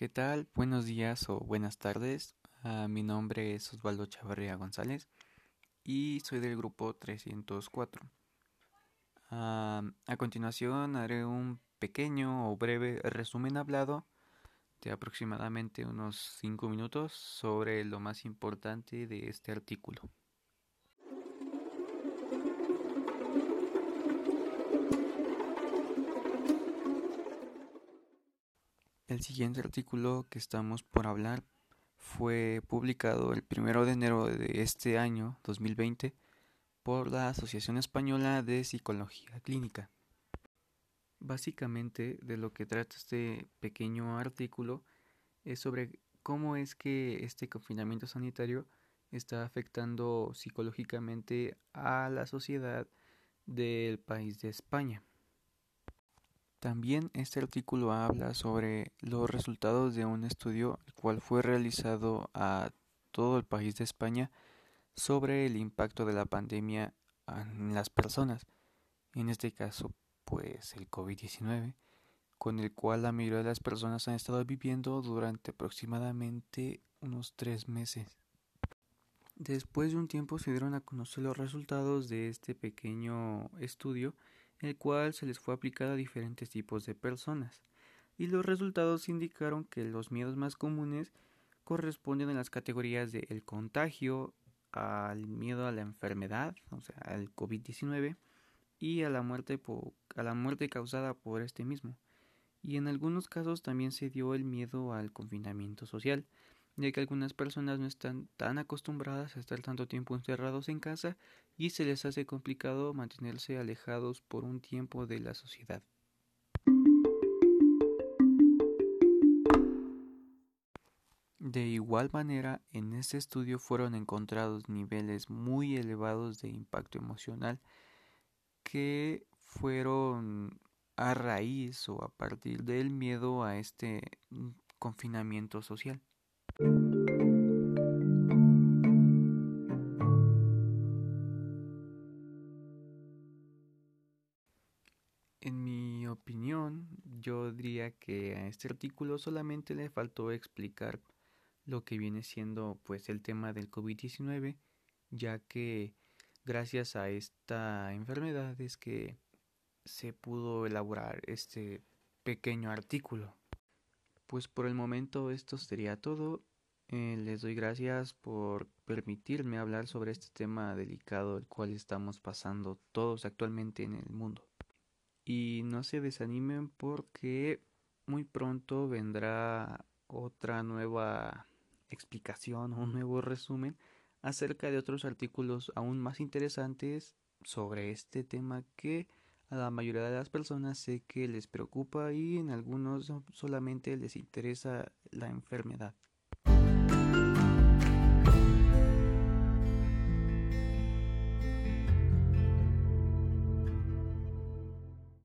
¿Qué tal? Buenos días o buenas tardes. Ah, mi nombre es Osvaldo Chavarría González y soy del grupo 304. Ah, a continuación haré un pequeño o breve resumen hablado de aproximadamente unos 5 minutos sobre lo más importante de este artículo. El siguiente artículo que estamos por hablar fue publicado el 1 de enero de este año 2020 por la Asociación Española de Psicología Clínica. Básicamente de lo que trata este pequeño artículo es sobre cómo es que este confinamiento sanitario está afectando psicológicamente a la sociedad del país de España. También este artículo habla sobre los resultados de un estudio el cual fue realizado a todo el país de España sobre el impacto de la pandemia en las personas, en este caso pues el COVID-19, con el cual la mayoría de las personas han estado viviendo durante aproximadamente unos tres meses. Después de un tiempo se dieron a conocer los resultados de este pequeño estudio el cual se les fue aplicado a diferentes tipos de personas, y los resultados indicaron que los miedos más comunes corresponden a las categorías de el contagio, al miedo a la enfermedad, o sea, al COVID-19, y a la muerte a la muerte causada por este mismo. Y en algunos casos también se dio el miedo al confinamiento social, ya que algunas personas no están tan acostumbradas a estar tanto tiempo encerrados en casa y se les hace complicado mantenerse alejados por un tiempo de la sociedad. De igual manera, en este estudio fueron encontrados niveles muy elevados de impacto emocional que fueron a raíz o a partir del miedo a este confinamiento social. En mi opinión, yo diría que a este artículo solamente le faltó explicar lo que viene siendo pues el tema del COVID-19, ya que gracias a esta enfermedad es que se pudo elaborar este pequeño artículo. Pues por el momento esto sería todo. Eh, les doy gracias por permitirme hablar sobre este tema delicado el cual estamos pasando todos actualmente en el mundo. Y no se desanimen porque muy pronto vendrá otra nueva explicación o un nuevo resumen acerca de otros artículos aún más interesantes sobre este tema que a la mayoría de las personas sé que les preocupa y en algunos solamente les interesa la enfermedad.